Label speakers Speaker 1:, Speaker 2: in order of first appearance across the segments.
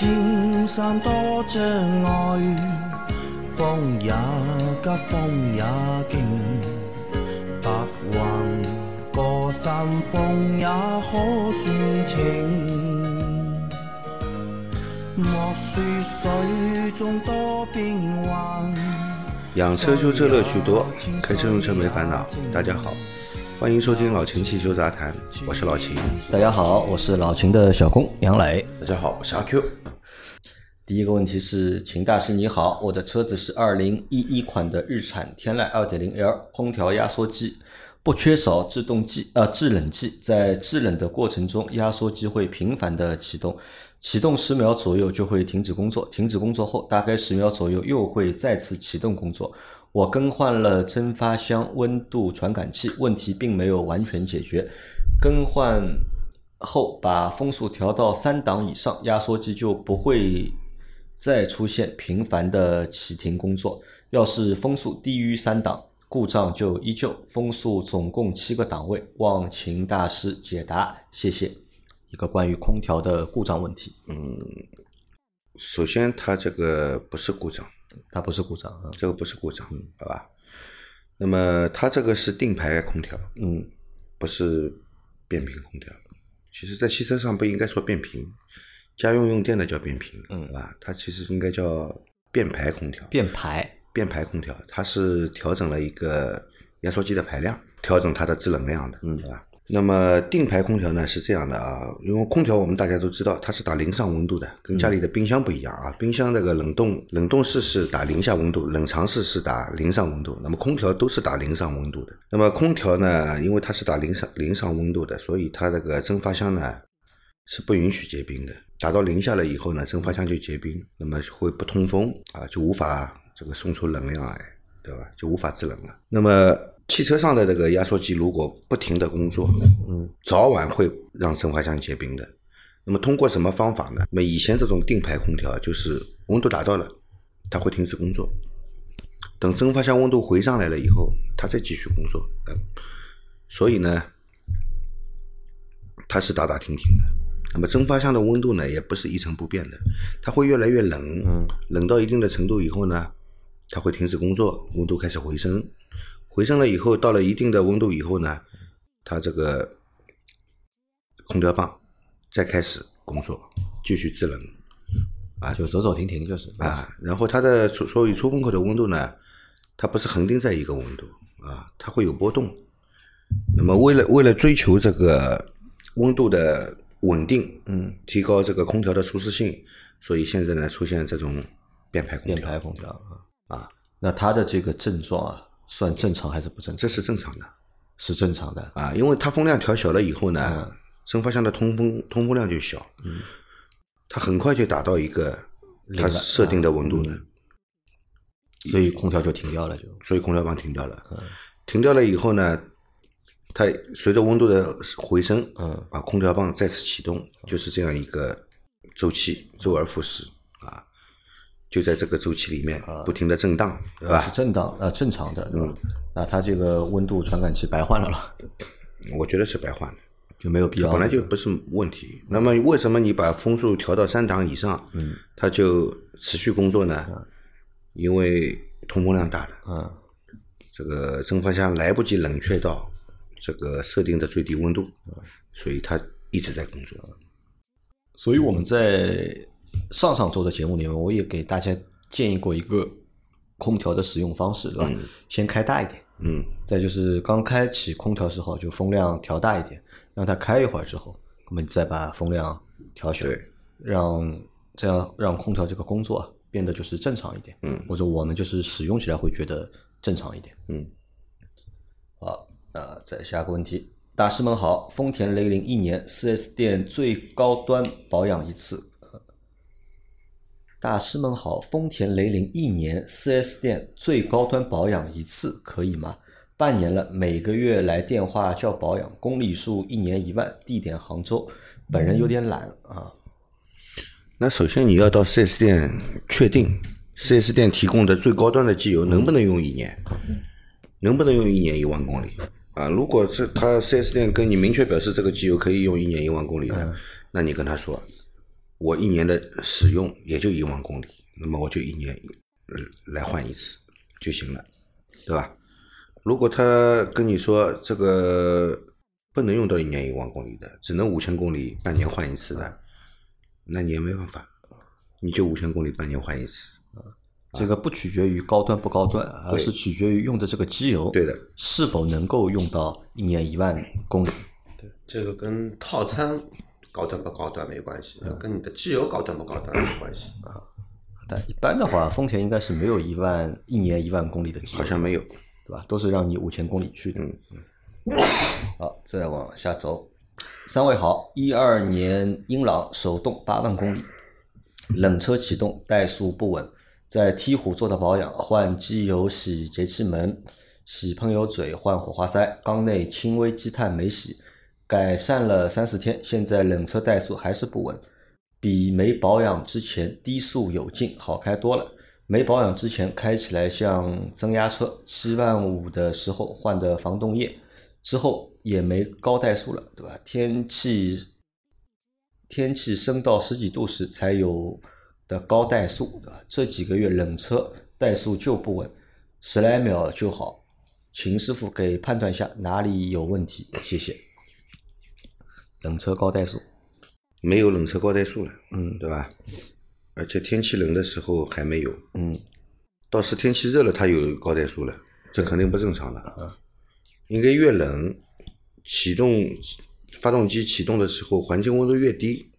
Speaker 1: 莫说青山多障碍，风也急，风也劲，白云过山峰也可算情。莫说水中多变幻。
Speaker 2: 养车修车乐趣多，开车用车没烦恼。大家好，欢迎收听老秦汽修杂谈，我是老秦。
Speaker 3: 大家好，我是老秦的小工杨磊。
Speaker 4: 大家好，我是阿 Q。
Speaker 3: 第一个问题是，秦大师你好，我的车子是二零一一款的日产天籁二点零 L，空调压缩机不缺少制动剂呃制冷剂，在制冷的过程中，压缩机会频繁的启动，启动十秒左右就会停止工作，停止工作后大概十秒左右又会再次启动工作。我更换了蒸发箱温度传感器，问题并没有完全解决。更换后把风速调到三档以上，压缩机就不会再出现频繁的启停工作。要是风速低于三档，故障就依旧。风速总共七个档位，望秦大师解答，谢谢。一个关于空调的故障问题，嗯
Speaker 2: 首先，它这个不是故障，
Speaker 3: 它不是故障啊，
Speaker 2: 这个不是故障，好吧？那么它这个是定排空调，
Speaker 3: 嗯，
Speaker 2: 不是变频空调。其实，在汽车上不应该说变频，家用用电的叫变频，嗯，对吧？它其实应该叫变排空调。
Speaker 3: 变排，
Speaker 2: 变排空调，它是调整了一个压缩机的排量，调整它的制冷量的，嗯，对吧？那么定排空调呢是这样的啊，因为空调我们大家都知道它是打零上温度的，跟家里的冰箱不一样啊。冰箱那个冷冻冷冻室是打零下温度，冷藏室是打零上温度，那么空调都是打零上温度的。那么空调呢，因为它是打零上零上温度的，所以它那个蒸发箱呢是不允许结冰的。打到零下了以后呢，蒸发箱就结冰，那么会不通风啊，就无法这个送出能量来，对吧？就无法制冷了。那么汽车上的这个压缩机如果不停的工作，嗯，早晚会让蒸发箱结冰的。那么通过什么方法呢？那么以前这种定排空调就是温度达到了，它会停止工作，等蒸发箱温度回上来了以后，它再继续工作。呃，所以呢，它是打打停停的。那么蒸发箱的温度呢，也不是一成不变的，它会越来越冷，嗯，冷到一定的程度以后呢，它会停止工作，温度开始回升。回升了以后，到了一定的温度以后呢，它这个空调棒再开始工作，继续制冷，啊，
Speaker 3: 就走走停停就是
Speaker 2: 啊。然后它的出所以出风口的温度呢，它不是恒定在一个温度啊，它会有波动。那么为了为了追求这个温度的稳定，嗯，提高这个空调的舒适性，所以现在呢出现这种变排空调。
Speaker 3: 变排空调啊。啊，那它的这个症状啊。算正常还是不正常？
Speaker 2: 这是正常的，
Speaker 3: 是正常的。
Speaker 2: 啊，因为它风量调小了以后呢，蒸发箱的通风通风量就小，嗯，它很快就达到一个它设定的温度呢，
Speaker 3: 所以空调就停掉了，就。
Speaker 2: 所以空调棒停掉了，停掉了以后呢，它随着温度的回升，嗯，把空调棒再次启动，就是这样一个周期，周而复始啊。就在这个周期里面不停的震荡，对吧？
Speaker 3: 是震荡，啊，正常的，对吧？那它这个温度传感器白换了了？
Speaker 2: 我觉得是白换的，
Speaker 3: 就没有必要。
Speaker 2: 本来就不是问题。那么为什么你把风速调到三档以上，嗯，它就持续工作呢？因为通风量大了，嗯，这个蒸发箱来不及冷却到这个设定的最低温度，所以它一直在工作。
Speaker 3: 所以我们在。上上周的节目里面，我也给大家建议过一个空调的使用方式，对吧？先开大一点，嗯，再就是刚开启空调时候就风量调大一点，让它开一会儿之后，我们再把风量调小，让这样让空调这个工作变得就是正常一点，嗯，或者我们就是使用起来会觉得正常一点，嗯。好，那再下个问题，大师们好，丰田雷凌一年四 S 店最高端保养一次。大师们好，丰田雷凌一年四 S 店最高端保养一次可以吗？半年了，每个月来电话叫保养，公里数一年一万，地点杭州，本人有点懒啊。
Speaker 2: 那首先你要到四 S 店确定四 S 店提供的最高端的机油能不能用一年，能不能用一年一万公里啊？如果是他 4S 店跟你明确表示这个机油可以用一年一万公里的，那你跟他说。我一年的使用也就一万公里，那么我就一年呃来换一次就行了，对吧？如果他跟你说这个不能用到一年一万公里的，只能五千公里半年换一次的，那你也没办法，你就五千公里半年换一次。
Speaker 3: 这个不取决于高端不高端，而是取决于用的这个机油
Speaker 2: 对的
Speaker 3: 是否能够用到一年一万公里。
Speaker 4: 对这个跟套餐高端不高端没关系，跟你的机油高端不高端没关系啊。
Speaker 3: 但一般的话，丰田应该是没有一万一年一万公里的机油，
Speaker 2: 好像没有，
Speaker 3: 对吧？都是让你五千公里去的。
Speaker 2: 嗯
Speaker 3: 好，再往下走。三位好，一二年英朗手动八万公里，冷车启动，怠速不稳，在梯虎做的保养，换机油、洗节气门、洗喷油嘴、换火花塞，缸内轻微积碳没洗，改善了三四天，现在冷车怠速还是不稳，比没保养之前低速有劲，好开多了。没保养之前开起来像增压车，七万五的时候换的防冻液，之后也没高怠速了，对吧？天气天气升到十几度时才有的高怠速，这几个月冷车怠速就不稳，十来秒就好，秦师傅给判断一下哪里有问题，谢谢。冷车高怠速，
Speaker 2: 没有冷车高怠速了，
Speaker 3: 嗯
Speaker 2: 对吧？而且天气冷的时候还没有，
Speaker 3: 嗯，
Speaker 2: 倒是天气热了它有高怠速了，这肯定不正常的。应该越冷，启动发动机启动的时候，环境温度越低，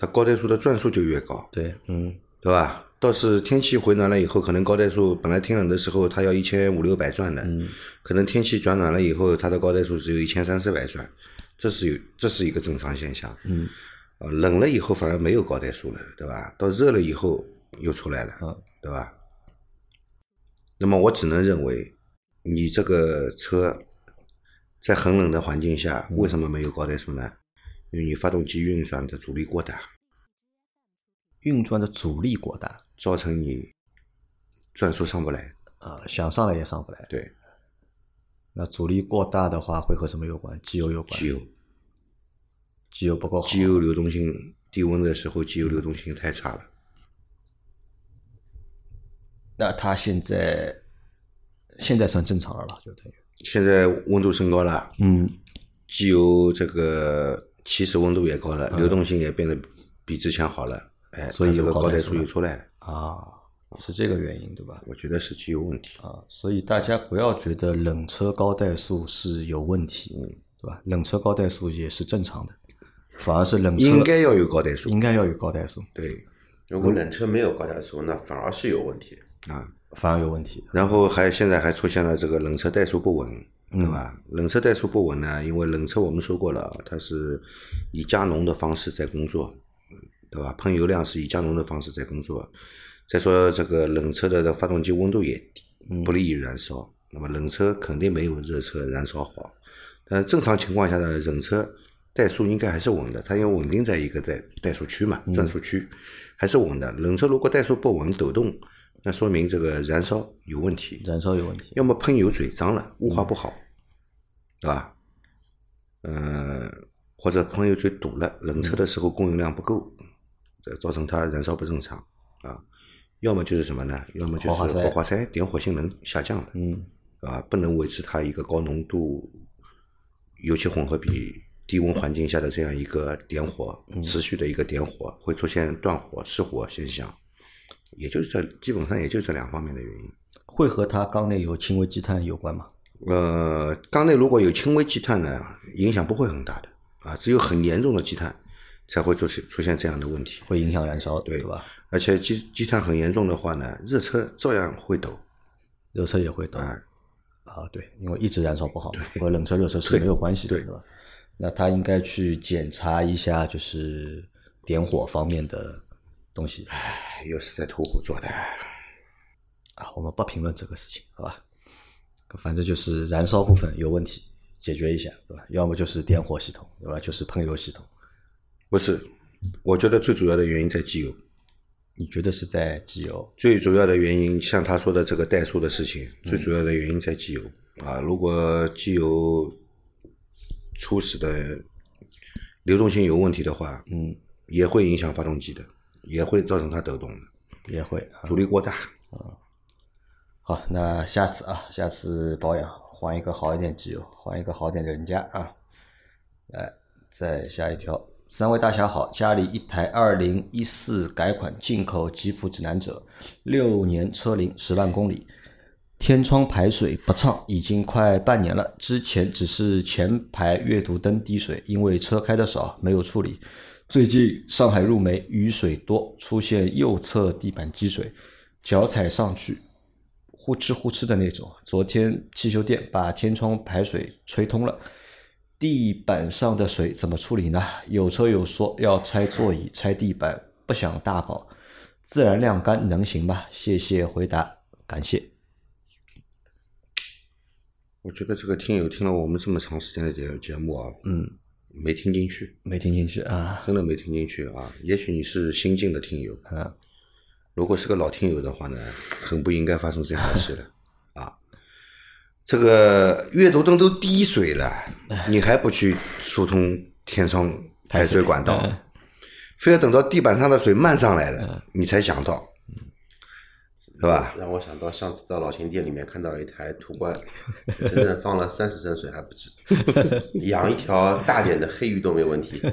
Speaker 2: 它高怠速的转速就越高，
Speaker 3: 对，嗯，
Speaker 2: 对吧？倒是天气回暖了以后，可能高怠速本来天冷的时候它要一千五六百转的，可能天气转暖了以后，它的高怠速只有一千三四百转，这是有这是一个正常现象。
Speaker 3: 嗯，
Speaker 2: 呃，冷了以后反而没有高怠速了，对吧？到热了以后又出来了，
Speaker 3: 嗯
Speaker 2: 对吧？那么我只能认为，你这个车在很冷的环境下，为什么没有高怠速呢？因为你发动机运转的阻力过大，
Speaker 3: 运转的阻力过大，
Speaker 2: 造成你转速上不来。
Speaker 3: 啊、想上来也上不来。
Speaker 2: 对，
Speaker 3: 那阻力过大的话，会和什么有关？机油有关。
Speaker 2: 机油，
Speaker 3: 机油不够好。
Speaker 2: 机油流动性低温的时候，机油流动性太差了。
Speaker 3: 那它现在现在算正常了吧？就等于。
Speaker 2: 现在温度升高了，
Speaker 3: 嗯，
Speaker 2: 机油这个起始温度也高了，流动性也变得比之前好了，哎，
Speaker 3: 嗯所以
Speaker 2: 它这个
Speaker 3: 高怠速
Speaker 2: 又出来了。
Speaker 3: 啊，是这个原因对吧？
Speaker 2: 我觉得是机油问题。
Speaker 3: 啊，所以大家不要觉得冷车高怠速是有问题，对吧？冷车高怠速也是正常的，反而是冷车
Speaker 2: 应该要有高怠速
Speaker 3: 应，该要有高怠速，
Speaker 2: 对
Speaker 4: 如果冷车没有高怠速，那反而是有问题。
Speaker 2: 啊。
Speaker 3: 反而有问题。
Speaker 2: 然后还现在还出现了这个冷车怠速不稳，对吧？冷车怠速不稳呢，因为冷车我们说过了，它是以加浓的方式在工作，对吧？喷油量是以加浓的方式在工作。再说这个冷车的发动机温度也低，不利于燃烧。那么冷车肯定没有热车燃烧好。但正常情况下呢，冷车怠速应该还是稳的，它因为稳定在一个怠怠速区嘛，转速区还是稳的。冷车如果怠速不稳、抖动，那说明这个燃烧有问题。
Speaker 3: 燃烧有问题，
Speaker 2: 要么喷油嘴脏了，雾化不好，对吧？嗯，或者喷油嘴堵了，冷车的时候供应量不够，呃造成它燃烧不正常啊。要么就是什么呢？要么就是
Speaker 3: 火花塞
Speaker 2: 火花塞点火性能下降了，
Speaker 3: 嗯，
Speaker 2: 啊，不能维持它一个高浓度油气混合比低温环境下的这样一个点火，持续的一个点火，会出现断火、失火现象。也就是这，基本上也就这两方面的原因。
Speaker 3: 会和它缸内有轻微积碳有关吗？
Speaker 2: 呃，缸内如果有轻微积碳呢，影响不会很大的啊，只有很严重的积碳才会出现出现这样的问题。
Speaker 3: 会影响燃烧，
Speaker 2: 对
Speaker 3: 吧？
Speaker 2: 而且积积碳很严重的话呢，热车照样会抖
Speaker 3: 热车也会抖
Speaker 2: 啊。
Speaker 3: 啊，对，因为一直燃烧不好嘛，和冷车、热车是没有关系的，
Speaker 2: 对
Speaker 3: 对吧？那他应该去检查一下，就是点火方面的东西
Speaker 2: 哎又是在途虎做的。
Speaker 3: 啊，我们不评论这个事情，好吧？反正就是燃烧部分有问题，解决一下，对吧？要么就是点火系统，对吧？就是喷油系统。
Speaker 2: 不是，我觉得最主要的原因在机油。
Speaker 3: 你觉得是在机油？
Speaker 2: 最主要的原因，像他说的这个怠速的事情，最主要的原因在机油啊。如果机油初始的流动性有问题的话，
Speaker 3: 嗯，
Speaker 2: 也会影响发动机的，也会造成它抖动的，
Speaker 3: 也会。啊
Speaker 2: 阻力过大。
Speaker 3: 好，那下次啊，下次保养换一个好一点机油，换一个好点的人家啊。来，再下一条，三位大侠好，家里一台二零一四改款进口吉普指南者，六年车龄，十万公里，天窗排水不畅，已经快半年了。之前只是前排阅读灯滴水，因为车开的少，没有处理。最近上海入梅，雨水多，出现右侧地板积水，脚踩上去呼哧呼哧的那种。昨天汽修店把天窗排水吹通了，地板上的水怎么处理呢？有车友说要拆座椅、拆地板，不想大搞，自然晾干能行吗？谢谢回答，感谢。
Speaker 2: 我觉得这个听友听了我们这么长时间的节节目啊，
Speaker 3: 嗯，
Speaker 2: 没听进去，
Speaker 3: 没听进去啊？
Speaker 2: 真的没听进去啊。也许你是新进的听友，
Speaker 3: 啊，
Speaker 2: 如果是个老听友的话呢，很不应该发生这样的事了啊。这个阅读灯都滴水了，你还不去疏通天窗排水管道，非要等到地板上的水漫上来了，你才想到，是吧？
Speaker 4: 让我想到上次到老秦店里面看到一台途观，整整放了三十升水还不止，养一条大点的黑鱼都没问题。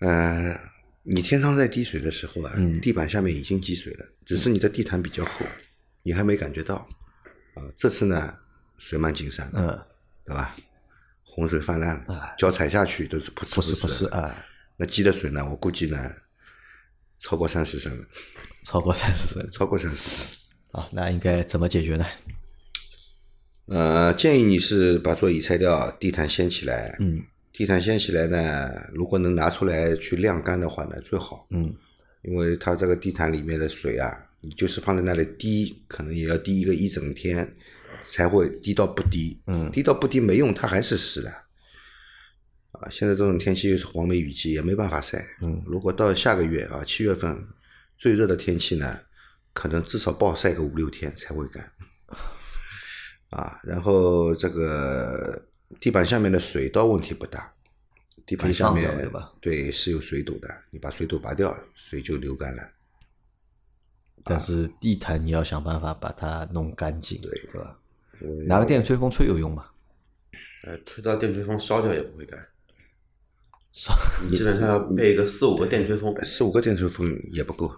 Speaker 2: 呃，你天窗在滴水的时候啊，
Speaker 3: 嗯
Speaker 2: 地板下面已经积水了，只是你的地毯比较厚，你还没感觉到。啊、这次呢，水漫金山了，
Speaker 3: 嗯，
Speaker 2: 对吧？洪水泛滥了
Speaker 3: 啊，
Speaker 2: 脚踩下去都是噗呲
Speaker 3: 不是不。是啊，
Speaker 2: 那积的水呢，我估计呢，超过三十升了，
Speaker 3: 超过三十升。
Speaker 2: 超过三十升。
Speaker 3: 啊，那应该怎么解决呢？
Speaker 2: 呃，建议你是把座椅拆掉，地毯掀起来。
Speaker 3: 嗯
Speaker 2: 地毯掀起来呢，如果能拿出来去晾干的话呢，最好。
Speaker 3: 嗯
Speaker 2: 因为它这个地毯里面的水啊，你就是放在那里滴，可能也要滴一个一整天，才会滴到不滴。
Speaker 3: 嗯
Speaker 2: 滴到不滴没用，它还是湿的。啊，现在这种天气又是黄梅雨季，也没办法晒。
Speaker 3: 嗯
Speaker 2: 如果到下个月啊，七月份最热的天气呢，可能至少暴晒个五六天才会干。啊，然后这个地板下面的水倒问题不大，地板下面
Speaker 3: 对
Speaker 2: 是有水堵的，你把水堵拔掉，水就流干了。
Speaker 3: 但是地毯你要想办法把它弄干净，
Speaker 2: 对
Speaker 3: 对吧？拿个电吹风吹有用吗？
Speaker 4: 呃，吹到电吹风烧掉也不会干。你基本上要备一个四五个电吹风，
Speaker 2: 四五个电吹风也不够，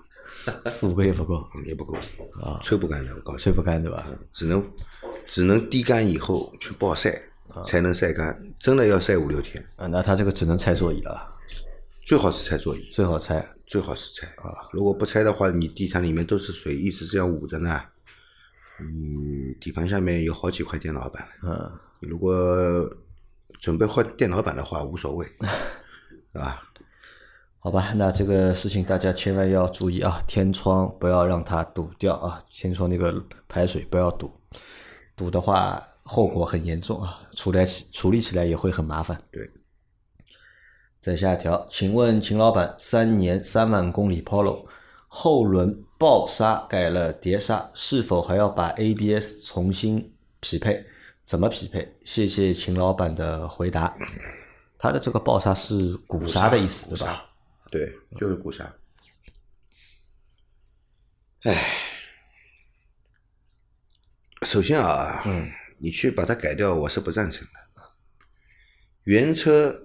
Speaker 3: 四五个也不够，
Speaker 2: 嗯也不够
Speaker 3: 啊
Speaker 2: 吹不干的，我告诉你，
Speaker 3: 吹不干对吧？
Speaker 2: 只能只能滴干以后去暴晒，才能晒干。真的要晒五六天，
Speaker 3: 啊，那它这个只能拆座椅了，
Speaker 2: 最好是拆座椅，
Speaker 3: 最好拆。
Speaker 2: 最好是拆啊。如果不拆的话，你地毯里面都是水，一直这样捂着呢，嗯，底盘下面有好几块电脑板。
Speaker 3: 嗯，
Speaker 2: 如果准备换电脑板的话，无所谓，是吧？
Speaker 3: 好吧，那这个事情大家千万要注意啊，天窗不要让它堵掉啊，天窗那个排水不要堵，堵的话后果很严重啊，处理起处理起来也会很麻烦。
Speaker 2: 对。
Speaker 3: 再下一条，请问秦老板，三年三万公里 Polo 后轮爆刹改了碟刹，是否还要把 ABS 重新匹配？怎么匹配？谢谢秦老板的回答。他的这个爆刹是鼓刹的意思，对吧？
Speaker 2: 对，
Speaker 4: 就是鼓刹。
Speaker 2: 首先啊，
Speaker 3: 嗯
Speaker 2: 你去把它改掉，我是不赞成的。原车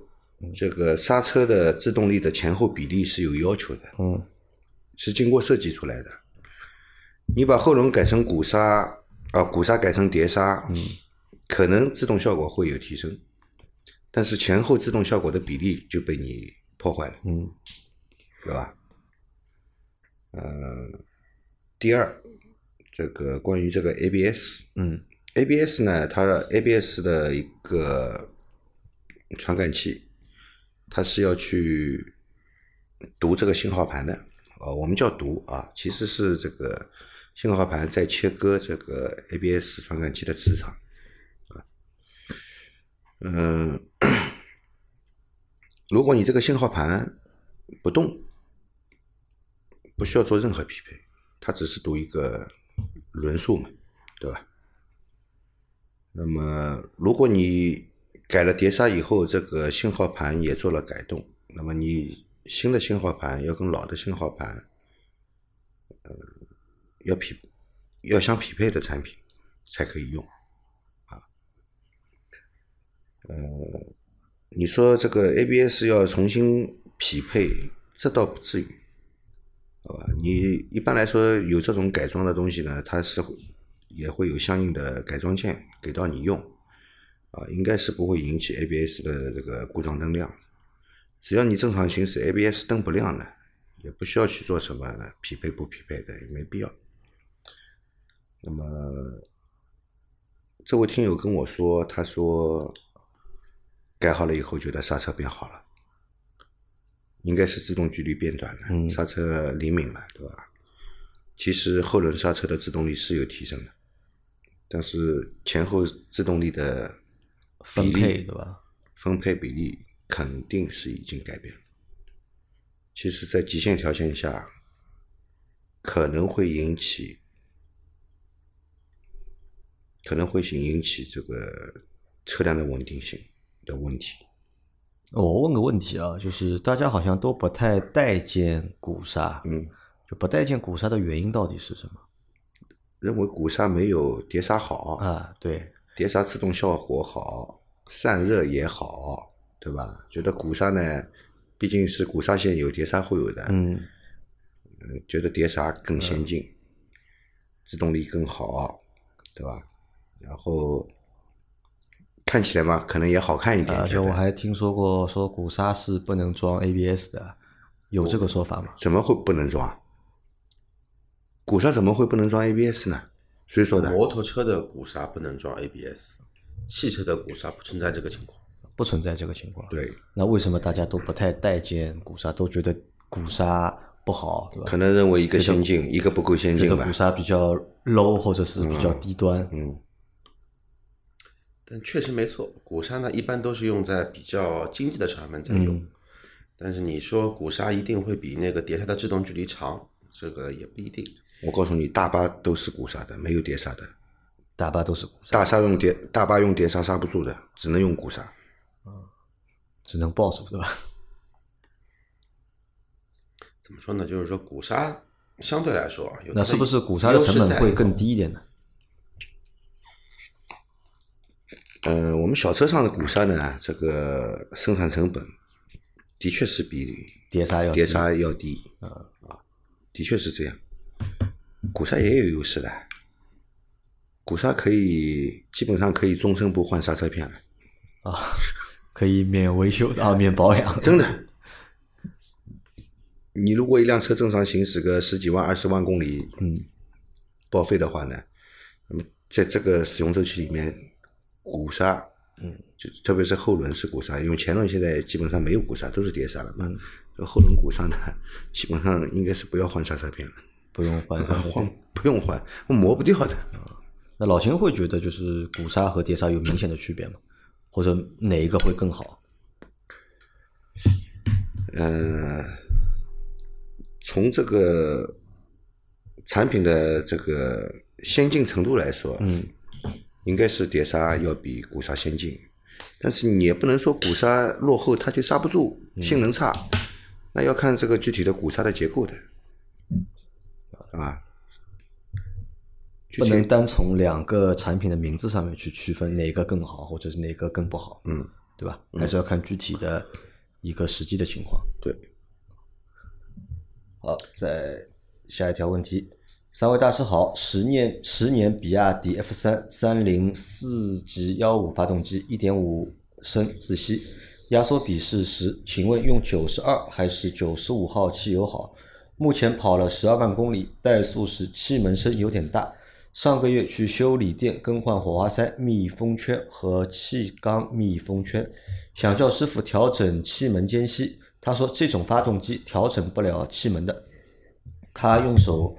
Speaker 2: 这个刹车的制动力的前后比例是有要求的，
Speaker 3: 嗯
Speaker 2: 是经过设计出来的。你把后轮改成鼓刹，啊，鼓刹改成碟刹，嗯，可能制动效果会有提升，但是前后制动效果的比例就被你破坏了。
Speaker 3: 嗯
Speaker 2: 对吧？呃，第二，这个关于这个 ABS，
Speaker 3: 嗯
Speaker 2: ABS 呢，它 ABS 的一个传感器，它是要去读这个信号盘的，呃，我们叫读啊，其实是这个信号盘在切割这个 ABS 传感器的磁场啊。嗯，如果你这个信号盘不动，不需要做任何匹配，它只是读一个轮数嘛，对吧？那么，如果你改了碟刹以后，这个信号盘也做了改动，那么你新的信号盘要跟老的信号盘，呃，要匹要相匹配的产品才可以用啊。嗯，你说这个 ABS 要重新匹配，这倒不至于，好吧？你一般来说有这种改装的东西呢，它是也会有相应的改装件给到你用，啊，应该是不会引起 ABS 的这个故障灯亮。只要你正常行驶，ABS 灯不亮呢，也不需要去做什么匹配不匹配的，也没必要。那么，这位听友跟我说，他说改好了以后觉得刹车变好了，应该是制动距离变短了，刹车灵敏了，对吧？其实后轮刹车的制动力是有提升的，但是前后制动力的
Speaker 3: 分配对吧？
Speaker 2: 分配比例肯定是已经改变了。其实，在极限条件下，可能会引起，可能会引起这个车辆的稳定性的问题。
Speaker 3: 我问个问题啊，就是大家好像都不太待见鼓刹，
Speaker 2: 嗯，
Speaker 3: 就不待见鼓刹的原因到底是什么？
Speaker 2: 认为鼓刹没有碟刹好，
Speaker 3: 啊，对，
Speaker 2: 碟刹制动效果好，散热也好，对吧？觉得鼓刹呢，毕竟是鼓刹线有碟刹会有的，
Speaker 3: 嗯，
Speaker 2: 嗯，觉得碟刹更先进，制动力更好，对吧？然后看起来嘛，可能也好看一点。
Speaker 3: 而且我还听说过说鼓刹是不能装 ABS 的，有这个说法吗？
Speaker 2: 怎么会不能装？鼓刹怎么会不能装 ABS 呢？谁说的？
Speaker 4: 摩托车的鼓刹不能装 ABS，汽车的鼓刹不存在这个情况。
Speaker 3: 不存在这个情况。
Speaker 2: 对，
Speaker 3: 那为什么大家都不太待见鼓刹，都觉得鼓刹不好，对吧？
Speaker 2: 可能认为一个先进，一个不够先进吧
Speaker 3: 这个鼓。刹比较 low 或者是比较低端。
Speaker 2: 嗯，
Speaker 4: 但确实没错，鼓刹呢一般都是用在比较经济的车上面在用。
Speaker 3: 嗯
Speaker 4: 但是你说鼓刹一定会比那个碟刹的制动距离长，这个也不一定。
Speaker 2: 我告诉你，大巴都是鼓刹的，没有碟刹的。
Speaker 3: 大巴都是鼓刹，
Speaker 2: 大刹用碟，大巴用碟刹刹不住的，只能用鼓刹。
Speaker 3: 只能抱住，对吧？
Speaker 4: 怎么说呢？就是说鼓刹相对来说
Speaker 3: 那是不是鼓刹的成本会更？
Speaker 4: 低
Speaker 3: 一点呢？
Speaker 2: 嗯、我们小车上的鼓刹呢，这个生产成本的确是比
Speaker 3: 碟刹要
Speaker 2: 碟刹要低啊，的确是这样。鼓刹也有优势的，鼓刹可以基本上可以终身不换刹车片了，
Speaker 3: 啊，可以免维修啊，免保养。
Speaker 2: 真的。你如果一辆车正常行驶个十几万、二十万公里，
Speaker 3: 嗯，
Speaker 2: 报废的话呢，那么在这个使用周期里面，鼓刹，嗯，就特别是后轮是鼓刹，因为前轮现在基本上没有鼓刹，都是碟刹了嘛。后轮鼓刹呢，基本上应该是不要换刹车片了，
Speaker 3: 不用换刹车
Speaker 2: 换。不用换，磨不掉的。
Speaker 3: 那老秦会觉得就是鼓刹和碟刹有明显的区别吗？或者哪一个会更好？
Speaker 2: 呃，从这个产品的这个先进程度来说，嗯，应该是碟刹要比鼓刹先进，但是你也不能说鼓刹落后它就刹不住，性能差，那要看这个具体的鼓刹的结构的，啊，
Speaker 3: 不能单从两个产品的名字上面去区分哪个更好，或者是哪个更不好，
Speaker 2: 嗯，
Speaker 3: 对吧？还是要看具体的一个实际的情况。
Speaker 2: 对，
Speaker 3: 好，再下一条问题，三位大师好，十年十年比亚迪 F 三三零四级幺五发动机，一点五升自吸，压缩比是十，请问用九十二还是九十五号汽油好？目前跑了十二万公里，怠速时气门声有点大。上个月去修理店更换火花塞密封圈和气缸密封圈，想叫师傅调整气门间隙，他说这种发动机调整不了气门的。他用手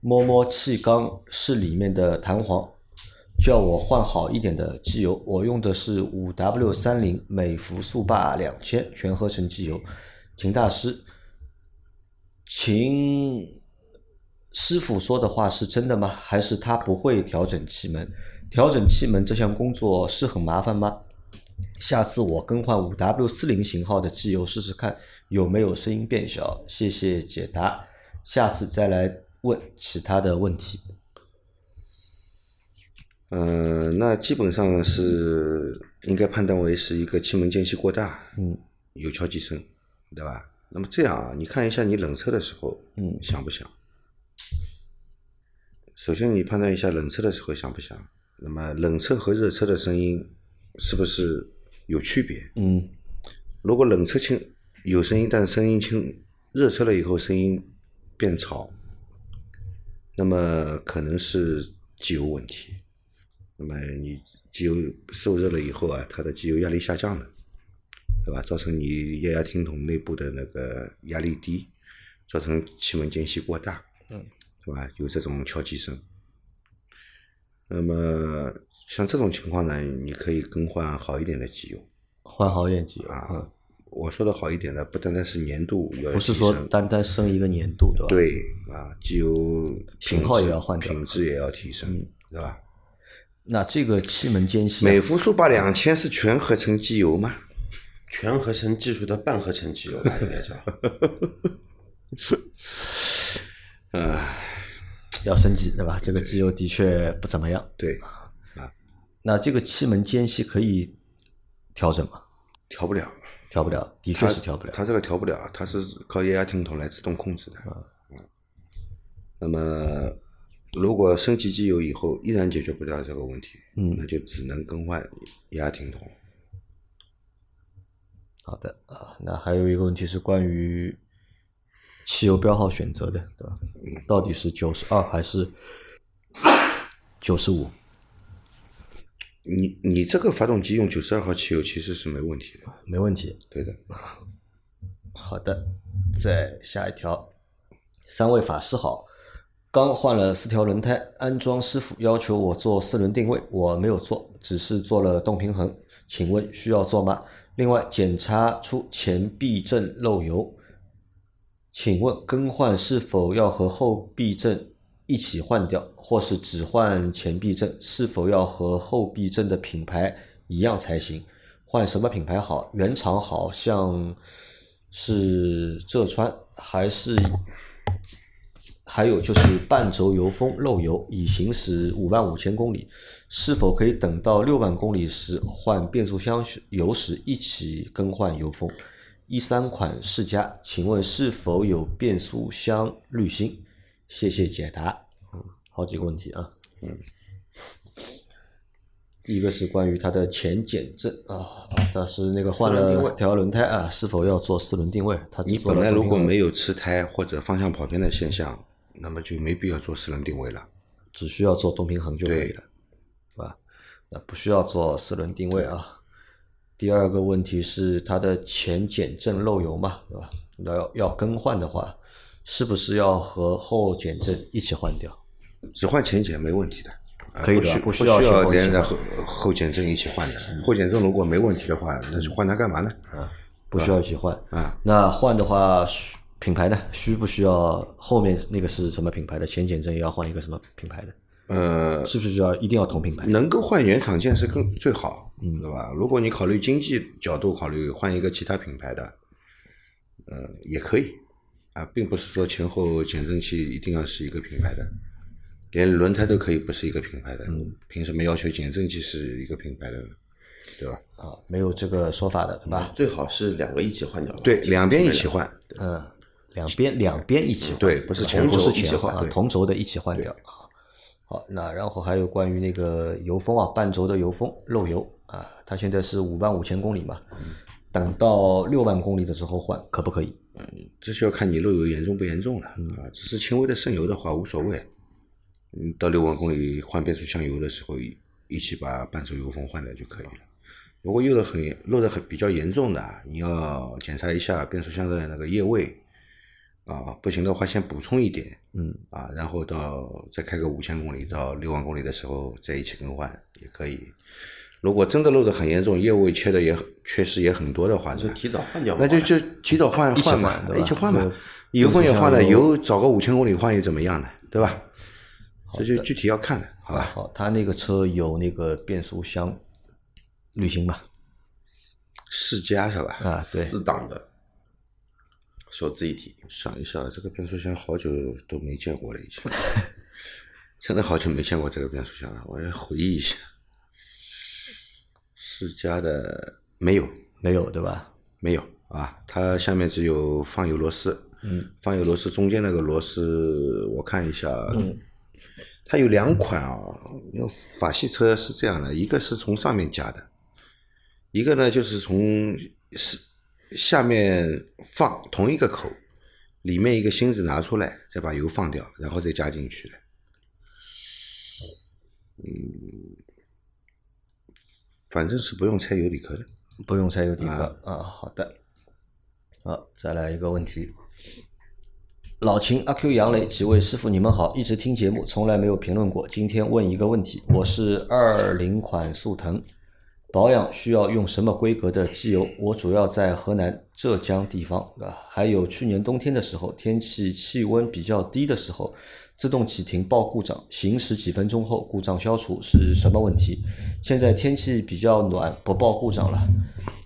Speaker 3: 摸摸气缸是里面的弹簧，叫我换好一点的机油。我用的是五 W 三零美孚速霸两千全合成机油，秦大师，秦师傅说的话是真的吗？还是他不会调整气门？调整气门这项工作是很麻烦吗？下次我更换五 W 四零型号的机油试试看有没有声音变小，谢谢解答。下次再来问其他的问题。
Speaker 2: 嗯，那基本上是应该判断为是一个气门间隙过大，
Speaker 3: 嗯，
Speaker 2: 有敲击声，对吧？那么这样啊，你看一下你冷车的时候，
Speaker 3: 嗯
Speaker 2: 响不响？首先你判断一下冷车的时候响不响，那么冷车和热车的声音是不是有区别？
Speaker 3: 嗯
Speaker 2: 如果冷车轻有声音，但是声音轻，热车了以后声音变吵，那么可能是机油问题。那么你机油受热了以后啊，它的机油压力下降了，对吧？造成你液压听筒内部的那个压力低，造成气门间隙过大，
Speaker 3: 嗯，
Speaker 2: 对吧？有这种敲击声。那么像这种情况呢，你可以更换好一点的机油。
Speaker 3: 换好一点机油，
Speaker 2: 啊
Speaker 3: 嗯，
Speaker 2: 我说的好一点的，不单单是年度要
Speaker 3: 不是说单单升一个年度，对吧？。
Speaker 2: 对啊，机油
Speaker 3: 型号
Speaker 2: 品质
Speaker 3: 也要换
Speaker 2: 品质也要提升，对吧？
Speaker 3: 那这个气门间隙啊、
Speaker 2: 美孚速霸两千是全合成机油吗？
Speaker 4: 全合成技术的半合成机油吧，应该叫。
Speaker 2: 啊，
Speaker 3: 要升级，对吧？这个机油的确不怎么样。
Speaker 2: 对啊，
Speaker 3: 那这个气门间隙可以调整吗？
Speaker 2: 调不了，
Speaker 3: 调不了，的确是调不了。
Speaker 2: 它这个调不了，它是靠液压听筒来自动控制的。嗯，那么如果升级机油以后依然解决不了这个问题，
Speaker 3: 嗯
Speaker 2: 那就只能更换液压听筒。
Speaker 3: 好的啊，那还有一个问题是关于汽油标号选择的，对吧？到底是九十二还是九十五？
Speaker 2: 你你这个发动机用九十二号汽油其实是没问题的，
Speaker 3: 没问题。
Speaker 2: 对的。
Speaker 3: 好的，再下一条，三位法师好，刚换了四条轮胎，安装师傅要求我做四轮定位，我没有做，只是做了动平衡，请问需要做吗？另外检查出前避震漏油，请问更换是否要和后避震一起换掉，或是只换前避震？是否要和后避震的品牌一样才行？换什么品牌好？原厂好像是浙川，还是还有就是半轴油封漏油，已行驶五万五千公里，是否可以等到六万公里时换变速箱油时一起更换油封？一三款世嘉，请问是否有变速箱滤芯？谢谢解答。嗯，好几个问题啊。嗯，第一个是关于它的前减震啊，啊，但是那个换了四条轮胎啊，是否要做四轮定位？它
Speaker 2: 你本来如果没有吃胎或者方向跑偏的现象，那么就没必要做四轮定位了。
Speaker 3: 只需要做动平衡就可以了，是吧？那不需要做四轮定位啊。第二个问题是它的前减震漏油嘛，对吧？要要更换的话，是不是要和后减震一起换掉？
Speaker 2: 只换前减没问题的，啊
Speaker 3: 可以的
Speaker 2: 不需
Speaker 3: 要
Speaker 2: 连着后后减震一起换的。后减震如果没问题的话，那就换它干嘛呢？
Speaker 3: 啊不需要一起换
Speaker 2: 啊。
Speaker 3: 那换的话，需品牌呢？需不需要后面那个是什么品牌的？前减震也要换一个什么品牌的？
Speaker 2: 呃，
Speaker 3: 是不是就要一定要同品牌？
Speaker 2: 能够换原厂件是更最好，嗯，对吧？如果你考虑经济角度考虑换一个其他品牌的，呃，也可以啊，并不是说前后减震器一定要是一个品牌的，连轮胎都可以不是一个品牌的，嗯，凭什么要求减震器是一个品牌的呢？对吧？
Speaker 3: 啊，没有这个说法的，对吧？
Speaker 4: 最好是两个一起换掉。
Speaker 2: 对，两边一起换，
Speaker 3: 嗯，两边两边一起换，
Speaker 2: 对不是前
Speaker 3: 不
Speaker 2: 轴
Speaker 3: 是前后啊，
Speaker 2: 一起换对
Speaker 3: 同轴的一起换掉啊。好，那然后还有关于那个油封啊，半轴的油封漏油啊，它现在是五万五千公里嘛，等到六万公里的时候换可不可以？
Speaker 2: 这就要看你漏油严重不严重了啊。只是轻微的渗油的话无所谓，嗯，到六万公里换变速箱油的时候，一一起把半轴油封换掉就可以了。如果漏的很漏的很比较严重的，你要检查一下变速箱的那个液位啊，不行的话先补充一点，
Speaker 3: 嗯
Speaker 2: 啊，然后到再开个五千公里到六万公里的时候再一起更换也可以。如果真的漏的很严重，业务缺的也很缺失也很多的话，那
Speaker 4: 就提早换掉。
Speaker 2: 那就就提早换换嘛一起换嘛
Speaker 3: 就。
Speaker 2: 油封也换了，
Speaker 3: 油
Speaker 2: 油找个五千公里换又怎么样呢？对吧？这就具体要看的，好吧？
Speaker 3: 好，他那个车有那个变速箱滤芯吧？
Speaker 2: 世嘉是吧？
Speaker 3: 啊，对，
Speaker 4: 四档的手自一体，
Speaker 2: 想一下，这个变速箱好久都没见过了，已经，真的好久没见过这个变速箱了。我要回忆一下，世嘉的没有
Speaker 3: 没有对吧？
Speaker 2: 没有啊，它下面只有放油螺丝，
Speaker 3: 嗯，
Speaker 2: 放油螺丝中间那个螺丝，我看一下，嗯，它有两款啊，因为法系车是这样的，一个是从上面加的，一个呢就是从是下面放同一个口，里面一个芯子拿出来，再把油放掉，然后再加进去的。嗯，反正是不用拆油底壳的。
Speaker 3: 不用拆油底壳啊。好的，好，再来一个问题。老秦、阿 Q、杨磊几位师傅，你们好！一直听节目，从来没有评论过。今天问一个问题：我是二零款速腾，保养需要用什么规格的机油？我主要在河南、浙江地方，啊？还有去年冬天的时候，天气气温比较低的时候，自动启停报故障，行驶几分钟后故障消除是什么问题？现在天气比较暖，不报故障了。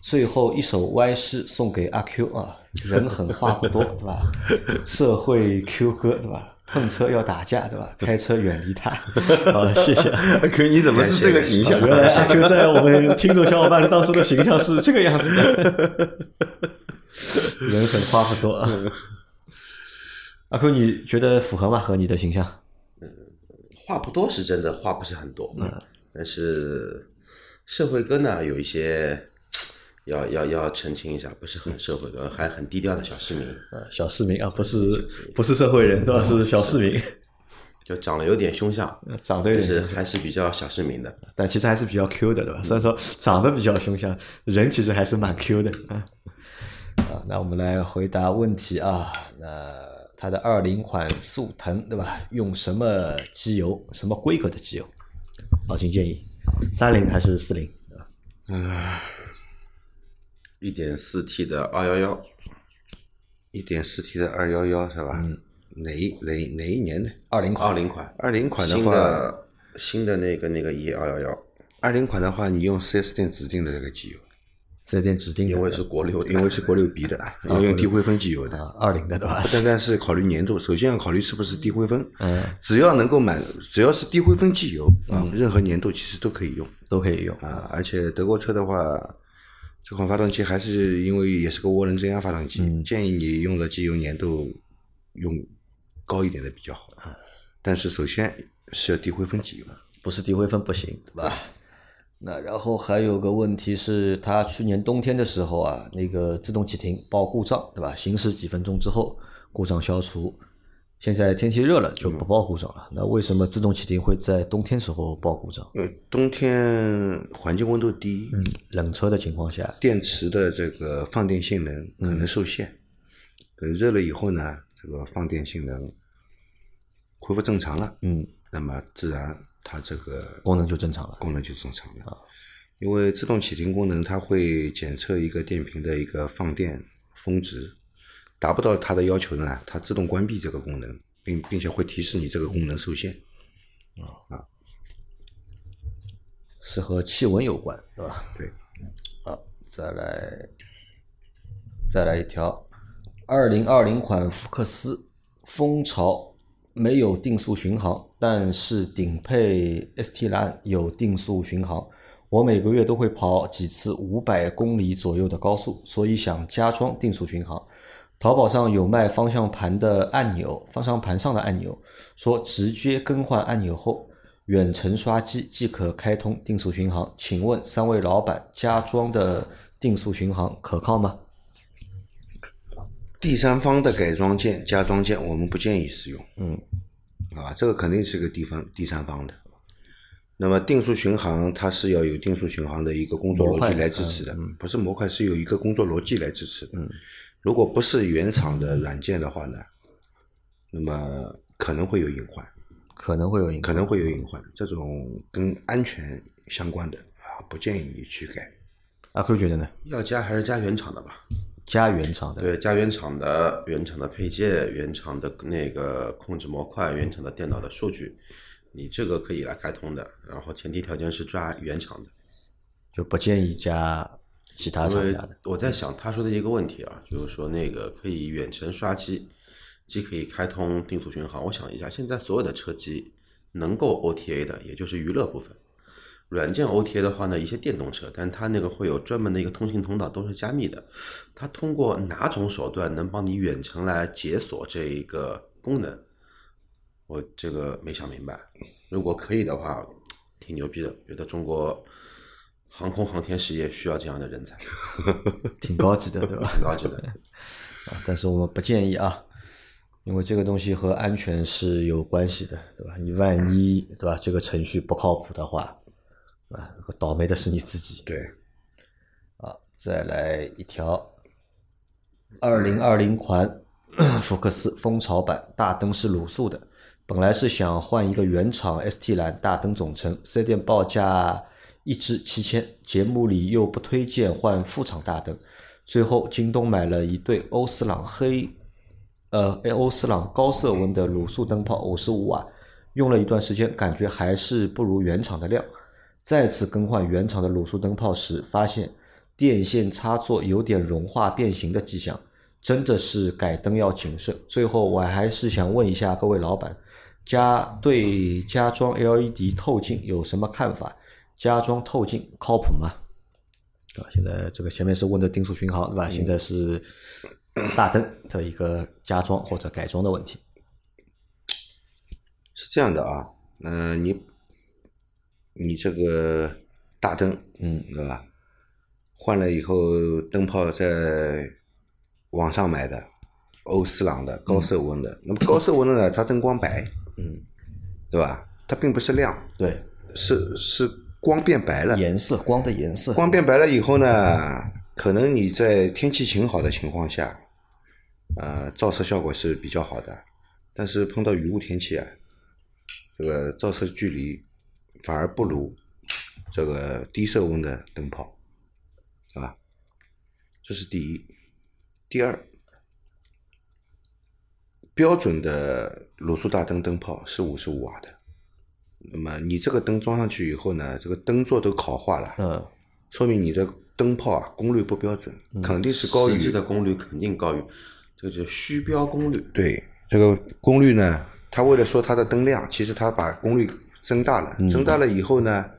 Speaker 3: 最后一首歪诗送给阿 Q 啊，人狠话不多，对吧？社会 Q 哥，对吧？碰车要打架，对吧？开车远离他。好的，谢谢。
Speaker 2: Q，你怎么是这个形象？
Speaker 3: 原来阿 Q 在我们听众小伙伴当中的形象是这个样子的，人狠话不多啊。阿 Q，你觉得符合吗？和你的形象？
Speaker 4: 嗯话不多是真的，话不是很多，嗯，但是社会哥呢有一些要要要澄清一下，不是很社会哥，还很低调的小市民，
Speaker 3: 呃，小市民啊，不是不是社会人，对吧？是小市民，
Speaker 4: 就长得有点凶相，
Speaker 3: 长得有点
Speaker 4: 但是还是比较小市民的。
Speaker 3: 但其实还是比较 Q 的，对吧？虽然说长得比较凶相，人其实还是蛮 Q 的啊。啊，那我们来回答问题啊。那它的二零款速腾，对吧？用什么机油？什么规格的机油？老秦建议，三零还是四零？
Speaker 4: 一点四 T 的二幺幺，
Speaker 2: 一点四 T 的二幺幺是吧？
Speaker 3: 嗯
Speaker 2: 哪一哪哪一年的？
Speaker 3: 二零款
Speaker 4: 二零款，
Speaker 2: 二零款的
Speaker 4: 新
Speaker 2: 话，
Speaker 4: 的新的那个那个 E 二幺幺，
Speaker 2: 二零款的话，你用 4S 店指定的那个机油，
Speaker 3: 四 S 店指定的，
Speaker 4: 因为是国六，
Speaker 2: 因为是国六 B 的，要用低灰分机油的。
Speaker 3: 啊二零的，对吧
Speaker 2: 不？单单是考虑粘度，首先要考虑是不是低灰分。
Speaker 3: 嗯，
Speaker 2: 只要能够满，只要是低灰分机油啊，任何粘度其实都可以用
Speaker 3: 都可以用。
Speaker 2: 啊。而且德国车的话，这款发动机还是因为也是个涡轮增压发动机，建议你用的机油粘度用高一点的比较好。但是首先是要低灰分机油。
Speaker 3: 不是低灰分不行，对吧？那然后还有个问题是，它去年冬天的时候啊，那个自动启停报故障，对吧？行驶几分钟之后故障消除。现在天气热了就不报故障了。那为什么自动启停会在冬天时候报故障？
Speaker 2: 呃，冬天环境温度低，
Speaker 3: 嗯，冷车的情况下，
Speaker 2: 电池的这个放电性能可能受限。等热了以后呢，这个放电性能恢复正常了，
Speaker 3: 嗯，
Speaker 2: 那么自然它这个
Speaker 3: 功能就正常了。
Speaker 2: 功能就正常了。因为自动启停功能，它会检测一个电瓶的一个放电峰值，达不到它的要求呢，它自动关闭这个功能，并并且会提示你这个功能受限。
Speaker 3: 啊是和气温有关，对吧？
Speaker 2: 对，
Speaker 3: 好，再来，再来一条，二零二零款福克斯风潮没有定速巡航，但是顶配 ST 蓝有定速巡航。我每个月都会跑几次五百公里左右的高速，所以想加装定速巡航。淘宝上有卖方向盘的按钮，方向盘上的按钮，说直接更换按钮后，远程刷机即可开通定速巡航。请问三位老板，加装的定速巡航可靠吗？
Speaker 2: 第三方的改装件、加装件，我们不建议使用。
Speaker 3: 嗯，
Speaker 2: 啊，这个肯定是个地方第三方的。那么定速巡航它是要有定速巡航的一个工作逻辑来支持的，不是模块是有一个工作逻辑来支持的。如果不是原厂的软件的话呢，那么可能会有隐患，
Speaker 3: 可能会有影响。
Speaker 2: 可能会有隐患。这种跟安全相关的啊，不建议你去改。
Speaker 3: 阿 Q 觉得呢？
Speaker 4: 要加还是加原厂的吧？
Speaker 3: 加原厂的，
Speaker 4: 对，加原厂的原厂的配件、原厂的那个控制模块、原厂的电脑的数据，你这个可以来开通的。然后前提条件是抓原厂的。
Speaker 3: 就不建议加其他厂家的。
Speaker 4: 我在想他说的一个问题啊，就是说那个可以远程刷机，既可以开通定速巡航。我想一下，现在所有的车机能够 OTA 的，也就是娱乐部分。软件 OTA 的话呢，一些电动车，但它那个会有专门的一个通信通道，都是加密的。它通过哪种手段能帮你远程来解锁这一个功能？我这个没想明白。如果可以的话，挺牛逼的，觉得中国航空航天事业需要这样的人才，
Speaker 3: 挺高级的，对吧？
Speaker 4: 挺高级的。
Speaker 3: 啊，但是我们不建议啊，因为这个东西和安全是有关系的，对吧？你万一对吧，这个程序不靠谱的话，啊，倒霉的是你自己。
Speaker 2: 对，
Speaker 3: 啊，再来一条，二零二零款福克斯蜂巢版大灯是卤素的，本来是想换一个原厂 ST 蓝大灯总成，四 S 店报价一支七千，节目里又不推荐换副厂大灯，最后京东买了一对欧司朗黑，呃，欧司朗高色温的卤素灯泡，五十五瓦，用了一段时间，感觉还是不如原厂的亮。再次更换原厂的卤素灯泡时，发现电线插座有点融化变形的迹象，真的是改灯要谨慎。最后，我还是想问一下各位老板，加对加装 LED 透镜有什么看法？加装透镜靠谱吗？啊，现在这个前面是问的定速巡航，对吧？现在是大灯的一个加装或者改装的问题。
Speaker 2: 是这样的啊，嗯、你你这个大灯，
Speaker 3: 嗯，
Speaker 2: 对吧？换了以后，灯泡在网上买的，欧司朗的高色温的。那么高色温的呢，它灯光白，
Speaker 3: 嗯，
Speaker 2: 对吧？它并不是亮，
Speaker 3: 对，
Speaker 2: 是是光变白了。
Speaker 3: 颜色光的颜色，
Speaker 2: 光变白了以后呢，可能你在天气晴好的情况下，呃，照射效果是比较好的，但是碰到雨雾天气啊，这个照射距离反而不如这个低色温的灯泡，啊，吧？这是第一。第二，标准的卤素大灯灯泡是五十五瓦的，那么你这个灯装上去以后呢，这个灯座都烤化了，
Speaker 3: 嗯，
Speaker 2: 说明你的灯泡啊功率不标准，肯定是高
Speaker 4: 实
Speaker 2: 于
Speaker 4: 际的功率肯定高于，这个叫虚标功率。
Speaker 2: 对这个功率呢，它为了说它的灯亮，其实它把功率增大了，增大了以后呢，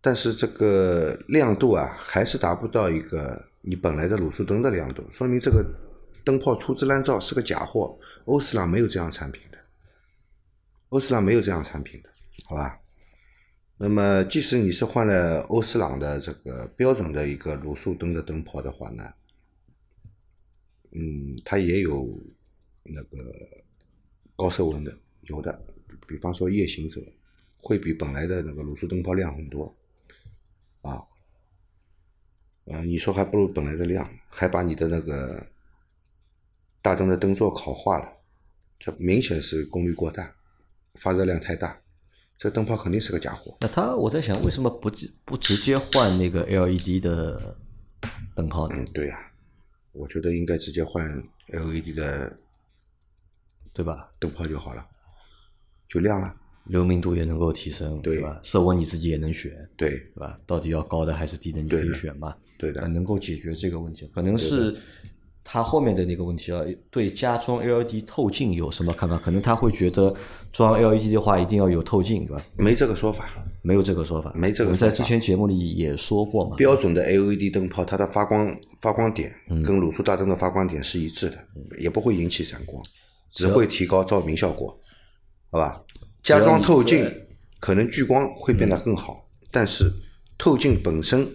Speaker 2: 但是这个亮度啊，还是达不到一个你本来的卤素灯的亮度，说明这个灯泡粗制滥造是个假货。欧司朗没有这样产品的，欧司朗没有这样产品的，好吧？那么，即使你是换了欧司朗的这个标准的一个卤素灯的灯泡的话呢，嗯，它也有那个高色温的，有的，比方说夜行者会比本来的那个卤素灯泡亮很多，啊，啊，你说还不如本来的亮，还把你的那个大灯的灯座烤化了，这明显是功率过大，发热量太大，这灯泡肯定是个假货。
Speaker 3: 那他我在想，为什么不直不直接换那个 LED 的灯泡呢？
Speaker 2: 嗯，对呀、我觉得应该直接换 LED 的
Speaker 3: 对吧？
Speaker 2: 灯泡就好了，就亮了。
Speaker 3: 流明度也能够提升，
Speaker 2: 对
Speaker 3: 吧？色温你自己也能选，
Speaker 2: 对，
Speaker 3: 对吧？到底要高的还是低的，你可以选嘛。
Speaker 2: 对的
Speaker 3: 那能够解决这个问题，可能是他后面的那个问题啊，对加装 LED 透镜有什么看法？可能他会觉得装 LED 的话一定要有透镜，对吧？
Speaker 2: 没这个说法。
Speaker 3: 没有这个说法，
Speaker 2: 没这个
Speaker 3: 在之前节目里也说过嘛。
Speaker 2: 标准的 LED 灯泡，它的发光发光点
Speaker 3: 嗯
Speaker 2: 跟卤素大灯的发光点是一致的，也不会引起闪光，只会提高照明效果，好吧？加装透镜可能聚光会变得更好，但是透镜本身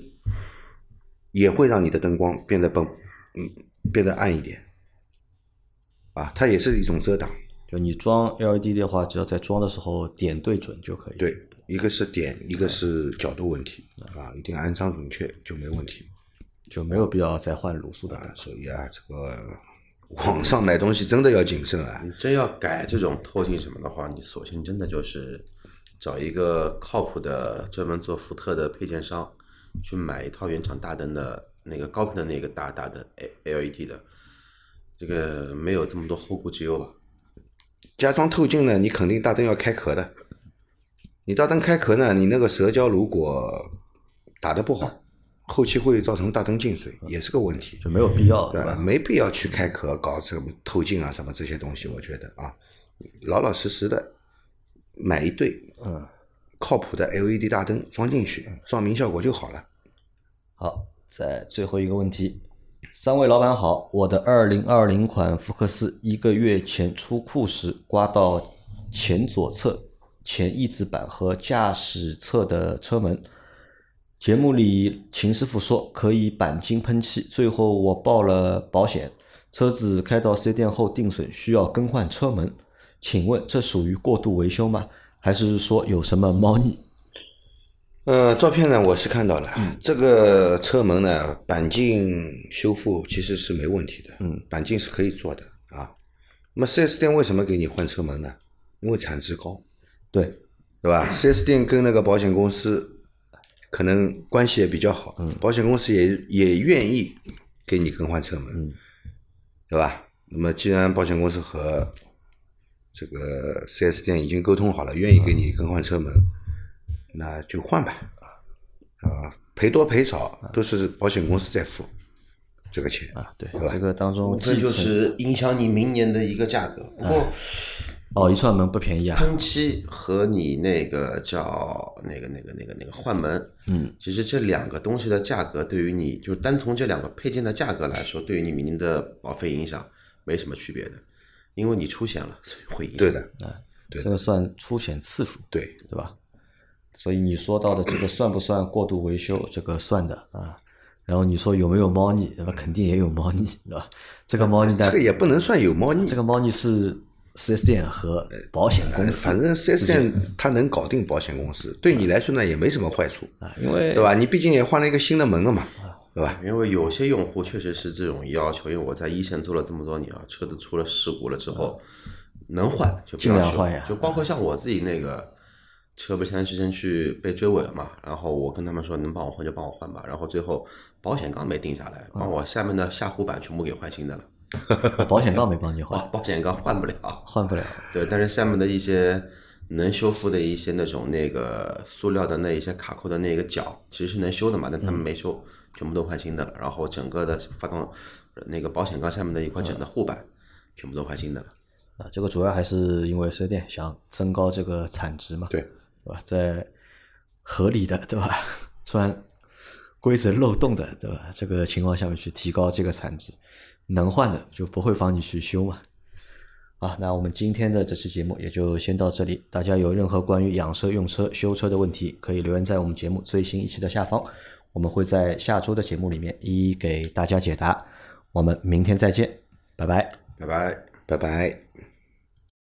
Speaker 2: 也会让你的灯光变得本嗯变得暗一点，啊，它也是一种遮挡。
Speaker 3: 就你装 LED 的话，只要在装的时候点对准就可以。，
Speaker 2: 对，一个是点，一个是角度问题啊，一定安装准确就没问题。
Speaker 3: 就没有必要再换卤素的。
Speaker 2: 啊，所以啊，这个网上买东西真的要谨慎啊。
Speaker 4: 你真要改这种透镜什么的话，你索性真的就是找一个靠谱的专门做福特的配件商，去买一套原厂大灯的那个高频的那个大大灯 L LED 的，这个没有这么多后顾之忧吧？
Speaker 2: 加装透镜呢，你肯定大灯要开壳的。你大灯开壳呢，你那个蛇胶如果打得不好，后期会造成大灯进水，也是个问题。
Speaker 3: 就没有必要，
Speaker 2: 对吧？没必要去开壳搞什么透镜啊什么这些东西，我觉得啊，老老实实的买一对，
Speaker 3: 嗯，
Speaker 2: 靠谱的 LED 大灯装进去，照明效果就好了。
Speaker 3: 好，在最后一个问题，三位老板好，我的二零二零款福克斯一个月前出库时刮到前左侧前翼子板和驾驶侧的车门。节目里秦师傅说可以钣金喷漆，最后我报了保险，车子开到四 S 店后定损，需要更换车门。请问这属于过度维修吗？还是说有什么猫腻？
Speaker 2: 呃，照片呢我是看到了，这个车门呢钣金修复其实是没问题的，
Speaker 3: 嗯，
Speaker 2: 钣金是可以做的啊。那么 4S 店为什么给你换车门呢？因为产值高，
Speaker 3: 对，
Speaker 2: 对吧？4S 店跟那个保险公司可能关系也比较好，保险公司也也愿意给你更换车门，对吧？那么既然保险公司和这个 4S 店已经沟通好了，愿意给你更换车门，那就换吧，啊，赔多赔少都是保险公司在付这个钱
Speaker 3: 啊，对，
Speaker 2: 对吧？
Speaker 3: 这个当中
Speaker 4: 这就是影响你明年的一个价格。不过
Speaker 3: 哦，一串门不便宜啊。
Speaker 4: 喷漆和你那个叫那个那个那个那个换门，
Speaker 3: 嗯，
Speaker 4: 其实这两个东西的价格对于你就单从这两个配件的价格来说，对于你明年的保费影响没什么区别的，因为你出险了，所以会影响。
Speaker 2: 对的，对
Speaker 3: 这个算出险次数，
Speaker 2: 对，
Speaker 3: 对吧？所以你说到的这个算不算过度维修？这个算的啊。然后你说有没有猫腻？那么肯定也有猫腻，对吧？这个猫腻呢
Speaker 2: 这个，也不能算有猫腻
Speaker 3: 这，个猫腻是四 S 店和保险公司
Speaker 2: 反正四 S 店它能搞定保险公司，对你来说呢也没什么坏处，
Speaker 3: 啊，因为
Speaker 2: 对吧？你毕竟也换了一个新的门了嘛，对吧？
Speaker 4: 因为有些用户确实是这种要求，因为我在一线做了这么多年啊，车子出了事故了之后，能换就不
Speaker 3: 尽量换呀。
Speaker 4: 就包括像我自己那个车，不是前段时间去被追尾了嘛，然后我跟他们说能帮我换就帮我换吧，然后最后保险杠没定下来，把我下面的下护板全部给换新的了，
Speaker 3: 保险杠没帮你换，
Speaker 4: 哦，保险杠换不了，
Speaker 3: 换不了。
Speaker 4: 对，但是下面的一些能修复的一些那种那个塑料的那一些卡扣的那个角，其实是能修的嘛，但他们没修，全部都换新的了。然后整个的发动那个保险杠下面的一块整的护板，全部都换新的了。
Speaker 3: 啊，这个主要还是因为四 S 店想增高这个产值嘛，
Speaker 2: 对，
Speaker 3: 对吧？在合理的，对吧？钻规则漏洞的，对吧？这个情况下面去提高这个产值，能换的就不会帮你去修嘛。啊，那我们今天的这期节目也就先到这里。大家有任何关于养车、用车、修车的问题，可以留言在我们节目最新一期的下方，我们会在下周的节目里面一一给大家解答。我们明天再见，拜拜。
Speaker 4: 拜拜。
Speaker 2: 拜拜。